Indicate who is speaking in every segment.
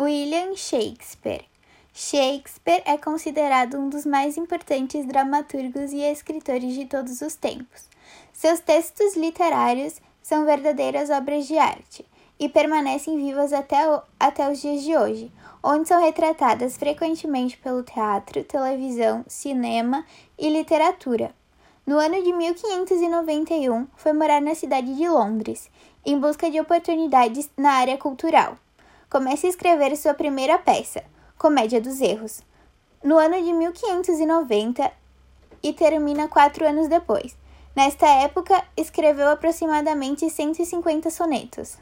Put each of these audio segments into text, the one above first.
Speaker 1: William Shakespeare. Shakespeare é considerado um dos mais importantes dramaturgos e escritores de todos os tempos. Seus textos literários são verdadeiras obras de arte e permanecem vivas até, o, até os dias de hoje, onde são retratadas frequentemente pelo teatro, televisão, cinema e literatura. No ano de 1591, foi morar na cidade de Londres, em busca de oportunidades na área cultural. Começa a escrever sua primeira peça, Comédia dos Erros, no ano de 1590 e termina quatro anos depois. Nesta época, escreveu aproximadamente 150 sonetos.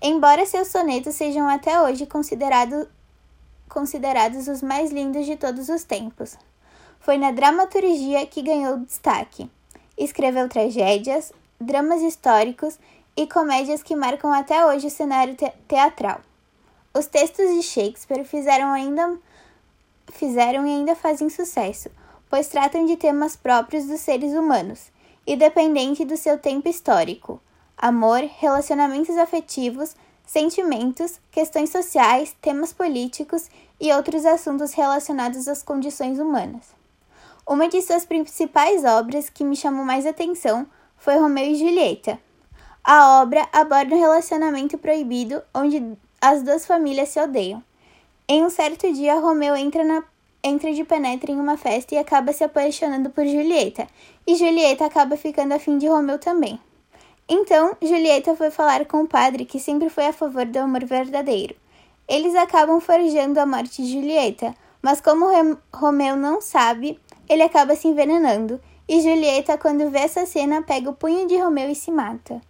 Speaker 1: Embora seus sonetos sejam até hoje considerado, considerados os mais lindos de todos os tempos, foi na dramaturgia que ganhou destaque. Escreveu tragédias, dramas históricos e comédias que marcam até hoje o cenário te teatral. Os textos de Shakespeare fizeram ainda fizeram e ainda fazem sucesso, pois tratam de temas próprios dos seres humanos, independente do seu tempo histórico: amor, relacionamentos afetivos, sentimentos, questões sociais, temas políticos e outros assuntos relacionados às condições humanas. Uma de suas principais obras que me chamou mais atenção foi Romeu e Julieta. A obra aborda um relacionamento proibido onde as duas famílias se odeiam. Em um certo dia, Romeu entra, na, entra de penetra em uma festa e acaba se apaixonando por Julieta, e Julieta acaba ficando afim de Romeu também. Então, Julieta foi falar com o padre, que sempre foi a favor do amor verdadeiro. Eles acabam forjando a morte de Julieta, mas como Romeu não sabe, ele acaba se envenenando, e Julieta, quando vê essa cena, pega o punho de Romeu e se mata.